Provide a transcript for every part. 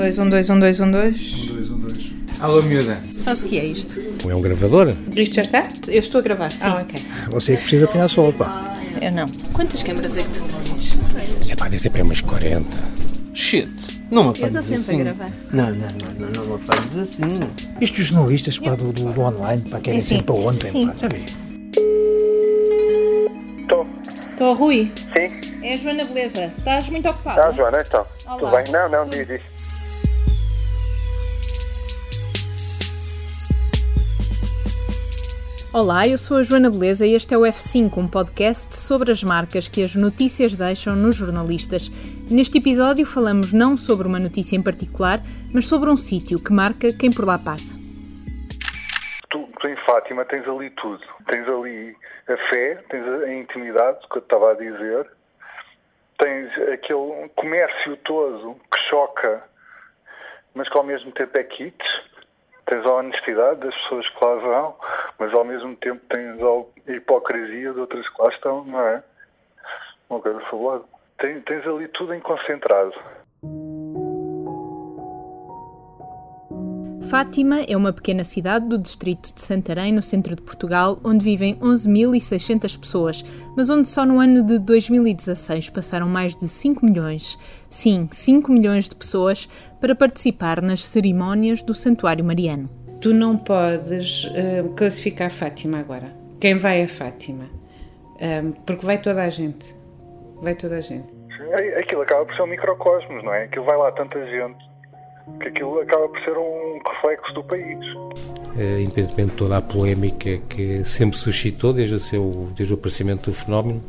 dois, um, dois, um, dois, um, dois. Um, dois, um, dois. Alô, miúda. Sabes o que é isto? É um gravador? Isto já está? Eu estou a gravar, sim. Ah, ok. Você é que precisa apanhar sol, pá. Eu não. Quantas câmaras é que tu tens? É pá, deve ter para umas 40. Shit, não me Eu estou apanhes sempre assim. a gravar. Não, não, não, não, não me apanhes assim. Estes jornalistas pá, do, do, do online pá, querem É sempre para ontem, sim. pá. Já vi. Estou, Estou, Rui. sim. É a Joana Beleza. Estás muito ocupada? Ah, Joana, então. Olá. Tudo bem? Não, não, diz isso. Olá, eu sou a Joana Beleza e este é o F5, um podcast sobre as marcas que as notícias deixam nos jornalistas. Neste episódio falamos não sobre uma notícia em particular, mas sobre um sítio que marca quem por lá passa. Tu, tu em Fátima tens ali tudo. Tens ali a fé, tens a, intimidade, que eu estava a dizer, tens aquele comércio todo que choca, mas que ao mesmo tempo é kit. Tens a honestidade das pessoas que lá vão, mas ao mesmo tempo tens a hipocrisia de outras que lá estão, não é? Uma coisa fabulosa. Tens, tens ali tudo em concentrado. Fátima é uma pequena cidade do distrito de Santarém, no centro de Portugal, onde vivem 11.600 pessoas, mas onde só no ano de 2016 passaram mais de 5 milhões, sim, 5 milhões de pessoas, para participar nas cerimónias do Santuário Mariano. Tu não podes eh, classificar Fátima agora. Quem vai a Fátima? Ahm, porque vai toda a gente. Vai toda a gente. É- Aquilo acaba por ser um microcosmos, não é? Aquilo vai lá tanta gente que aquilo acaba por ser um reflexo do país. Eh, independentemente de toda a polémica que sempre suscitou desde o, seu, desde o aparecimento do fenómeno,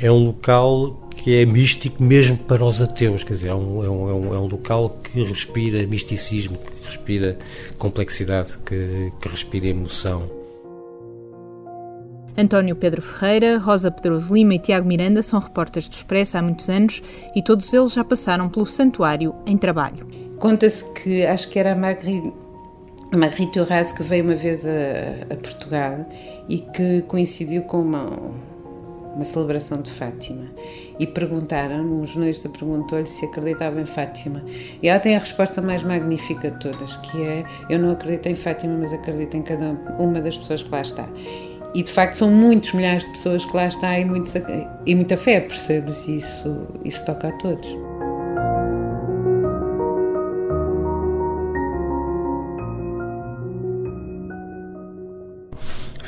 é um local que é místico mesmo para os ateus, quer dizer, é um, é um, é um, é um local que respira misticismo, que respira complexidade, que, que respira emoção. António Pedro Ferreira, Rosa Pedroso Lima e Tiago Miranda são repórteres do Expresso há muitos anos e todos eles já passaram pelo santuário em trabalho. Conta-se que acho que era a Marguerite, a Marguerite Horace que veio uma vez a, a Portugal e que coincidiu com uma, uma celebração de Fátima. E perguntaram, um jornalista perguntou-lhe se acreditava em Fátima. E ela tem a resposta mais magnífica de todas, que é: Eu não acredito em Fátima, mas acredito em cada uma das pessoas que lá está. E de facto são muitos milhares de pessoas que lá está e, muitos, e muita fé, percebes? Isso, isso toca a todos.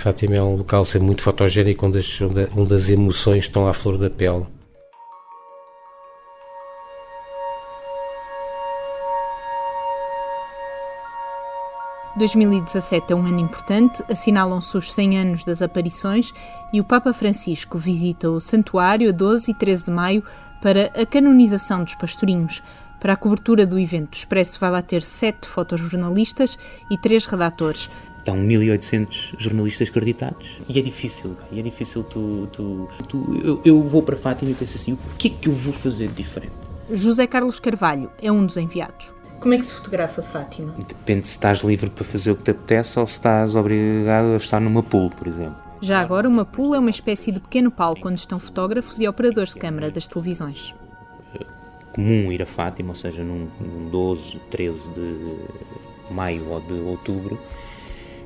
Fátima é um local sempre muito fotogénico onde as, onde, as emoções estão à flor da pele. – 2017 é um ano importante, assinalam-se os 100 anos das aparições e o Papa Francisco visita o santuário a 12 e 13 de maio para a canonização dos pastorinhos. Para a cobertura do evento, o Expresso vai lá ter sete fotojornalistas e três redatores. Estão 1800 jornalistas acreditados e é difícil, e é difícil tu, tu, tu eu, eu vou para Fátima e penso assim, o que é que eu vou fazer de diferente? José Carlos Carvalho é um dos enviados. Como é que se fotografa Fátima? Depende se estás livre para fazer o que te apetece ou se estás obrigado a estar numa pool, por exemplo. Já agora, uma pool é uma espécie de pequeno palco onde estão fotógrafos e operadores de câmara das televisões. Comum ir a Fátima, ou seja, num, num 12, 13 de maio ou de outubro,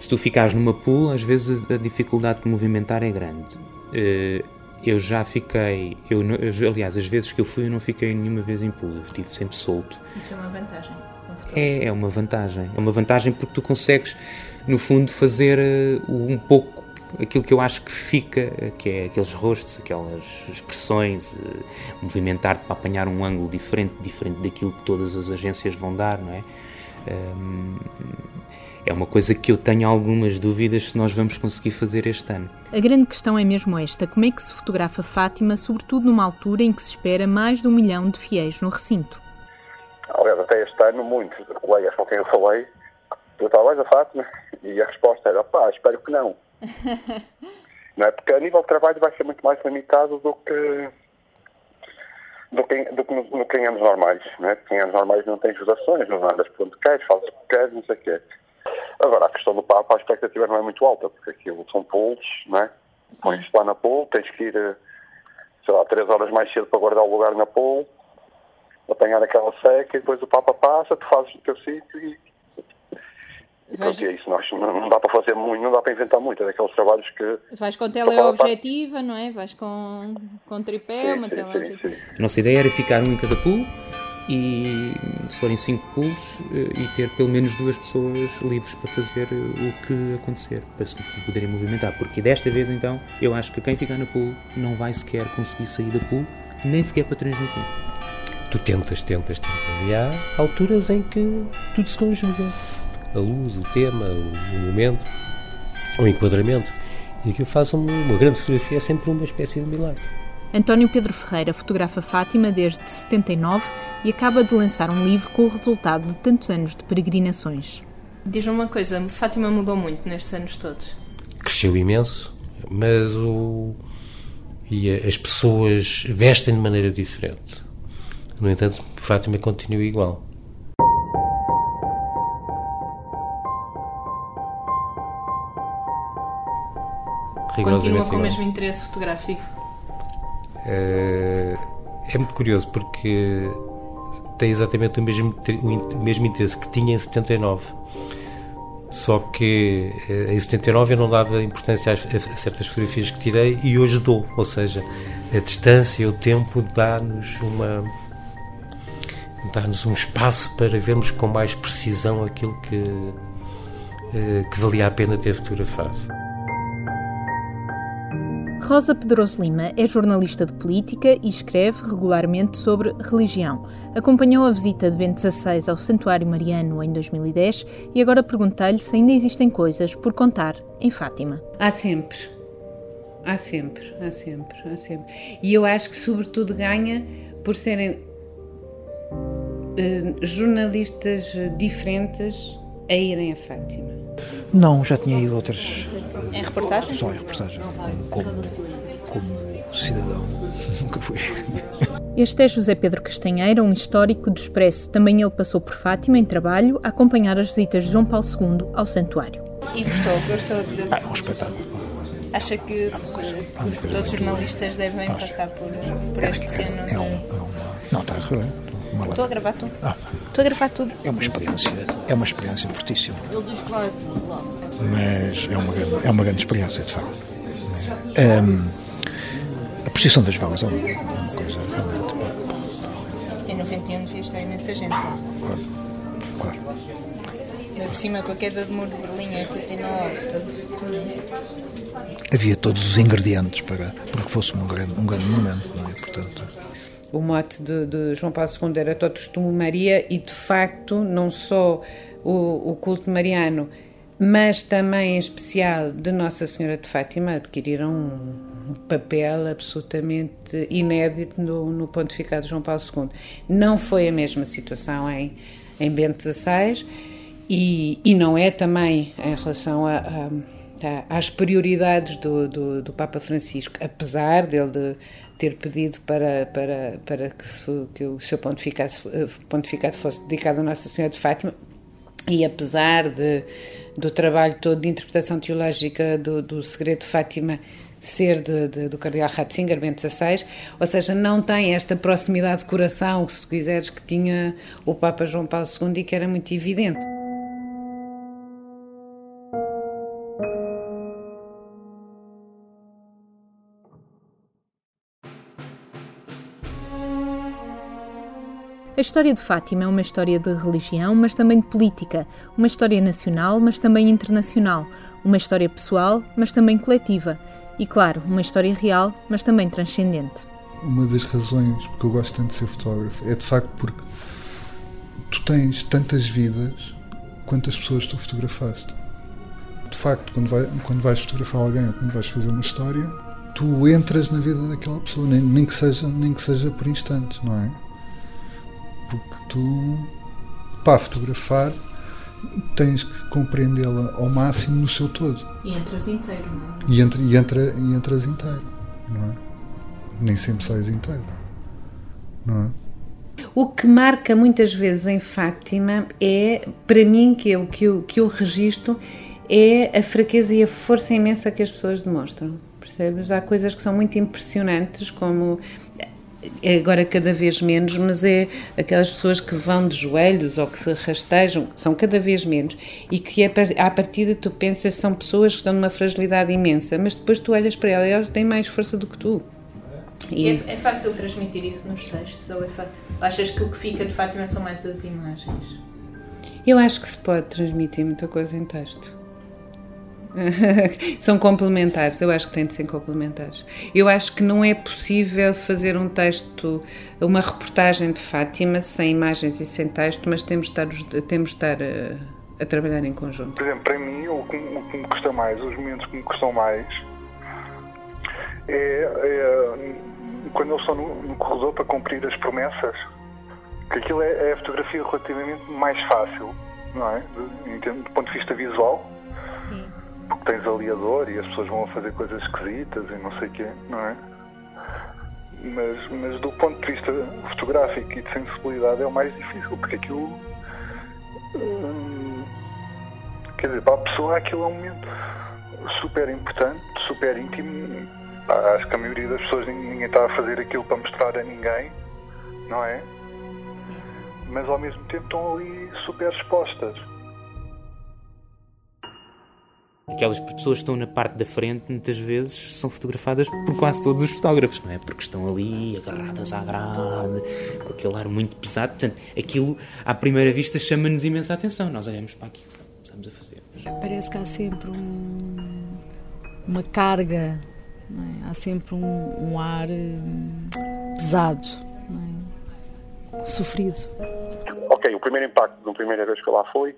se tu ficares numa pool, às vezes a dificuldade de movimentar é grande. Eh, Eu já fiquei, eu, aliás, as vezes que eu fui, eu não fiquei nenhuma vez em pool, eu estive sempre solto. Isso é uma vantagem. É, é uma vantagem. É uma vantagem porque tu consegues, no fundo, fazer eh, um pouco aquilo que eu acho que fica, eh, que é aqueles rostos, aquelas expressões, movimentar-te para apanhar um ângulo diferente, diferente daquilo que todas as agências vão dar, não é? Hum, é uma coisa que eu tenho algumas dúvidas se nós vamos conseguir fazer este ano. A grande questão é mesmo esta: como é que se fotografa Fátima, sobretudo numa altura em que se espera mais de um milhão de fiéis no recinto? Aliás, até este ano, muitos colegas com quem eu falei, perguntavam, vais a Fátima? E a resposta era, pá, espero que não. não é? Porque a nível de trabalho vai ser muito mais limitado do que do que, do que no, no que em anos normais. Não é? Porque em anos normais não tens rotações, não andas por onde queres, fazes o que queres, não sei o quê. Agora, a questão do Papa, a expectativa não é muito alta, porque aquilo são pools, não é? Pões-te lá na pool, tens que ir, eh, sei lá, três horas mais cedo para guardar o lugar na pool. apanhar aquela seca e depois o Papa passa, tu fazes no teu sítio e, e pronto, é isso. Nós, não, dá para fazer muito, não dá para inventar muito. É daqueles trabalhos que. Vais com teleobjetiva, não é? Vais com, com tripé, uma sim, sim, teleobjetiva. sim. A nossa ideia era ficar um em cada pool e, se forem cinco pools, eh, e ter pelo menos duas pessoas livres para fazer eh, o que acontecer, para se poderem movimentar. Porque desta vez, então, eu acho que quem ficar na pool não vai sequer conseguir sair da pool, nem sequer para transmitir. Tu tentas, tentas, tentas. E há alturas em que tudo se conjuga. A luz, o tema, o, momento, o enquadramento. E aquilo faz um- uma grande fotografia, é sempre uma espécie de milagre. António Pedro Ferreira fotografa Fátima desde 79 e acaba de lançar um livro com o resultado de tantos anos de peregrinações. Diz-me uma coisa, Fátima mudou muito nestes anos todos. Cresceu imenso, mas o. E as pessoas vestem de maneira diferente. No entanto, Fátima continua igual. Continua com o mesmo interesse fotográfico. Eh, é muito curioso porque tem exatamente o mesmo, o mesmo interesse que tinha em 79. Só que eh, em 79 eu não dava importância a, certas fotografias que tirei e hoje dou. Ou seja, a distância, o tempo dá-nos uma dá-nos um espaço para vermos com mais precisão aquilo que, eh, que valia a pena ter fotografado. Rosa Pedroso Lima é jornalista de política e escreve regularmente sobre religião. Acompanhou a visita de Bento XVI ao Santuário Mariano em 2010 e agora perguntei-lhe se ainda existem coisas por contar em Fátima. Há sempre. Há sempre, há sempre, há sempre. E eu acho que, sobretudo, ganha por serem eh, jornalistas diferentes a irem a Fátima. Não, já tinha ido outras. Em reportagem? Só em reportagem. Como, como cidadão. Nunca fui. Este é José Pedro Castanheira, um histórico do Expresso. Também ele passou por Fátima em trabalho a acompanhar as visitas de João Paulo II ao santuário. E gostou? Gostou de... Ah, é um espetáculo. Acha que eh, todos os jornalistas devem passar por, por este terreno? É, um, é uma. Não, está a correr. Uma Estou a gravar tudo. Ah. Estou a gravar tudo. É uma experiência, é uma experiência fortíssima. Mas é uma grande, é uma grande experiência, de facto. Hum, a posição das vagas é uma, é uma coisa realmente. pá, Em 91 devia estar imensa gente lá. Claro, claro. Por cima, com a queda do muro de Berlim em 89, tudo. tudo. Havia todos os ingredientes para, para que fosse um grande, um grande momento, não é? Portanto, O mote de, de João Paulo II era Totus Tumo Maria e, de facto, não só o, o culto mariano, mas também, em especial, de Nossa Senhora de Fátima, adquiriram um, papel absolutamente inédito no, no pontificado de João Paulo II. Não foi a mesma situação em, em Bento XVI e, e não é também em relação a- a às prioridades do, do, do Papa Francisco, apesar dele de ter pedido para, para, para que, que o seu pontificado, pontificado fosse dedicado a Nossa Senhora de Fátima, e apesar de, do trabalho todo de interpretação teológica do, do segredo de Fátima ser de, de- do cardeal Ratzinger, Bento XVI, ou seja, não tem esta proximidade de coração, se tu quiseres, que tinha o Papa João Paulo II e que era muito evidente. A história de Fátima é uma história de religião, mas também de política, uma história nacional, mas também internacional, uma história pessoal, mas também coletiva, e claro, uma história real, mas também transcendente. Uma das razões porque eu gosto tanto de ser fotógrafo é de facto porque tu tens tantas vidas quantas pessoas tu fotografaste. De facto, quando, vai, quando vais fotografar alguém ou quando vais fazer uma história, tu entras na vida daquela pessoa, nem, nem, que, seja, nem que seja por instantes, não é? Tu, para fotografar, tens que compreendê-la ao máximo no seu todo. E entras inteiro, não é? E, entra, e, entra, e entras inteiro, não é? Nem sempre sais inteiro, não é? O que marca muitas vezes em Fátima é, para mim, que eu, que eu, que eu registro, é a fraqueza e a força imensa que as pessoas demonstram. Percebes? Há coisas que são muito impressionantes, como agora cada vez menos, mas é aquelas pessoas que vão de joelhos ou que se rastejam, são cada vez menos, e que é, à partida tu pensas são pessoas que estão numa fragilidade imensa, mas depois tu olhas para elas e elas têm mais força do que tu. E é, é fácil transmitir isso nos textos? Ou é achas que o que fica de Fátima são mais as imagens? Eu acho que se pode transmitir muita coisa em texto. São complementares, eu acho que têm de ser complementares. Eu acho que não é possível fazer um texto, uma reportagem de Fátima sem imagens e sem texto, mas temos de estar, temos de estar a, eh, a trabalhar em conjunto. Por exemplo, para mim, o que, o que me custa mais, os momentos que me custam mais, é, é quando eles estão no, no, corredor para cumprir as promessas, que aquilo é, é a fotografia relativamente mais fácil, não é? Do ponto de vista visual. Porque tens aliador e as pessoas vão a fazer coisas esquisitas e não sei o quê, não é? Mas, mas do ponto de vista fotográfico e de sensibilidade é o mais difícil, porque aquilo. Hum, quer dizer, para a pessoa aquilo é um momento super importante, super íntimo. Acho que a maioria das pessoas ninguém está a fazer aquilo para mostrar a ninguém, não é? Sim. Mas ao mesmo tempo estão ali super expostas. Aquelas pessoas que estão na parte da frente, muitas vezes, são fotografadas por quase todos os fotógrafos, não é? Porque estão ali agarradas à grade, com aquele ar muito pesado. Portanto, aquilo, à primeira vista, chama-nos imensa atenção. Nós olhamos para aquilo, começamos a fazer. Parece que há sempre um, uma carga, é? há sempre um, um ar hum, pesado, é? sofrido. Ok, o primeiro impacto da primeira vez que eu lá fui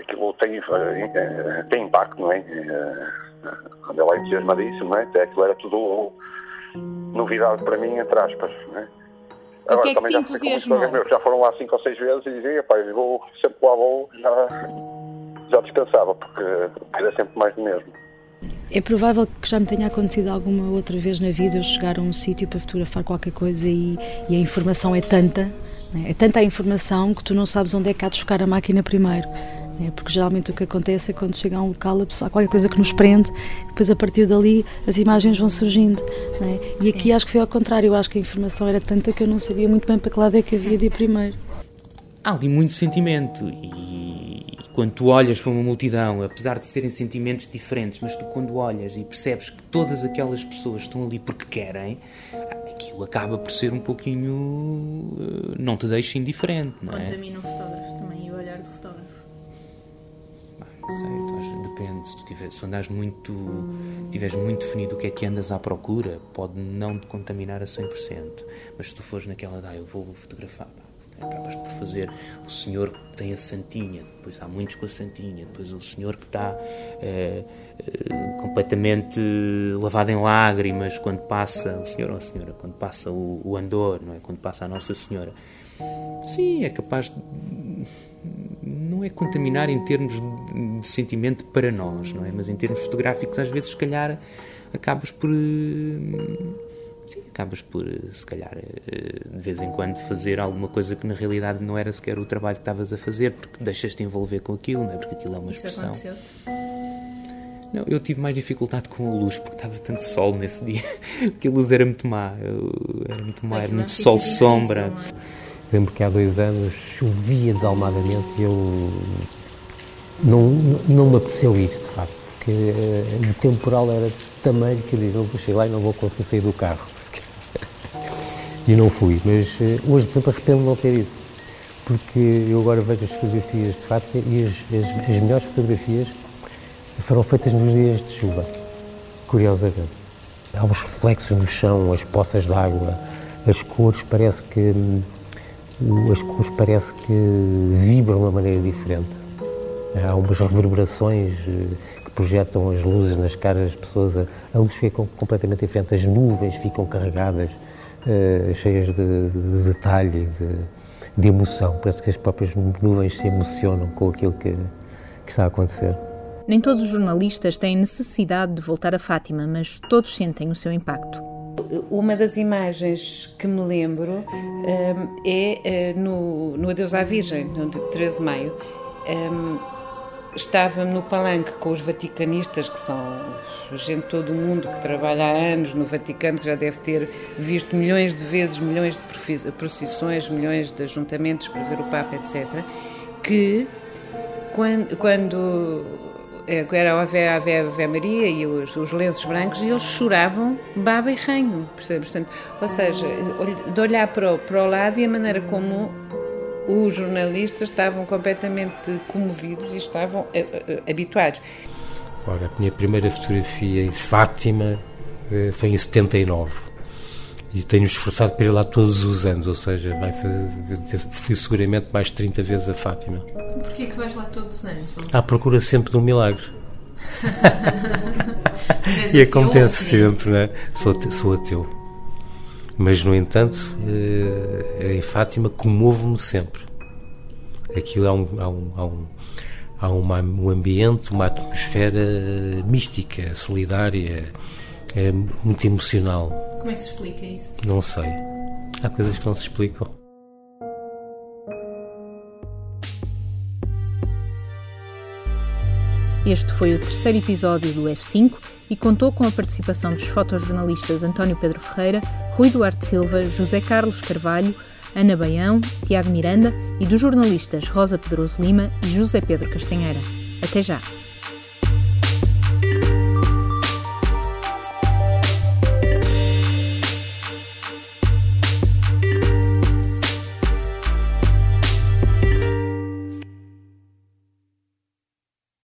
aquilo tem, eh, tem impacto, não é? Anda lá entusiasmadíssimo, não é? Até aquilo era tudo novidade para mim, entre aspas, não é? Agora, o que é que também te entusiasmou? Já, meus, já foram lá cinco ou seis vezes e dizia, pá, eu vou, sempre lá vou, já, já descansava, porque era sempre mais do mesmo. É provável que já me tenha acontecido alguma outra vez na vida eu chegar a um sítio para fotografar qualquer coisa e, e a informação é tanta, é? é tanta a informação que tu não sabes onde é que há de focar a máquina primeiro. É, porque geralmente o que acontece é quando chega a um local há qualquer coisa que nos prende, depois a partir dali as imagens vão surgindo. É? E aqui acho que foi ao contrário, eu acho que a informação era tanta que eu não sabia muito bem para que lado é que havia de ir primeiro. Há ali muito sentimento e quando tu olhas para uma multidão, apesar de serem sentimentos diferentes, mas tu quando olhas e percebes que todas aquelas pessoas estão ali porque querem, aquilo acaba por ser um pouquinho. Eh, não te deixa indiferente, não é? Contamina o fotógrafo depende, se tu tiver, se andares muito, tiveres muito definido o que é que andas à procura, pode não te contaminar a 100%, mas se tu fores naquela, ah, eu vou fotografar, pá, acabas por fazer o senhor que tem a santinha, depois há muitos com a santinha, depois o senhor que está é, é, completamente lavado em lágrimas quando passa, o senhor ou a senhora, quando passa o, o andor, não é? Quando passa a Nossa Senhora. Sim, é capaz de não é contaminar em termos de sentimento para nós, não é? Mas em termos fotográficos, às vezes, se calhar, acabas por. Eh, sim, acabas por, eh, se calhar, eh, de vez em quando fazer alguma coisa que na realidade não era sequer o trabalho que estavas a fazer, porque deixas-te envolver com aquilo, não é? Porque aquilo é uma expressão. Isso não, eu tive mais dificuldade com a luz porque estava tanto sol nesse dia, porque a luz era muito má, era muito má, era muito sol-sombra. Lembro que há dois anos chovia desalmadamente e eu não, não me apeteceu ir, de facto, porque uh, o temporal era tamanho que eu disse, não vou chegar lá e não vou conseguir sair do carro. e não fui, mas uh, hoje, por exemplo, arrependo de não ter ido, porque eu agora vejo as fotografias de Fátima e as, as, as melhores fotografias foram feitas nos dias de chuva, curiosamente. Há uns reflexos no chão, as poças de água, as cores, parece que hum, as cores parece que vibram de uma maneira diferente. Há umas reverberações eh, que projetam as luzes nas caras das pessoas, a luz fica completamente diferente, as nuvens ficam carregadas, uh, cheias de, de detalhe, de, de, emoção. Parece que as próprias nuvens se emocionam com aquilo que, que está a acontecer. Nem todos os jornalistas têm necessidade de voltar a Fátima, mas todos sentem o seu impacto. Uma das imagens que me lembro um, é uh, no, no Adeus à Virgem, no de 13 de maio. Um, estava no palanque com os vaticanistas, que são gente de todo o mundo que trabalha há anos no Vaticano, que já deve ter visto milhões de vezes, milhões de procissões, milhões de ajuntamentos para ver o Papa, etc., que quando, quando era a Ave, Ave, Ave Maria e os, os, lenços brancos, e eles choravam baba e ranho? Portanto, ou seja, de olhar para o, para o lado e a maneira como os jornalistas estavam completamente comovidos e estavam uh, uh, habituados. Ora, a minha primeira fotografia em Fátima foi em 79 e tenho esforçado para ir lá todos os anos, ou seja, vai fazer, fui seguramente mais de 30 vezes a Fátima. Porquê que vais lá todos os anos? À procura sempre de um milagre. e acontece sempre, né? Sou, sou ateu mas, no entanto, eh, em Fátima comovo-me sempre. Aquilo há um, há um, há um, há uma, um ambiente, uma atmosfera mística, solidária, é muito emocional. Como é que se explica isso? Não sei. Há coisas que não se explicam. Este foi o terceiro episódio do F5 e contou com a participação dos fotojornalistas António Pedro Ferreira, Rui Duarte Silva, José Carlos Carvalho, Ana Baião, Tiago Miranda e dos jornalistas Rosa Pedroso Lima e José Pedro Castanheira. Até já!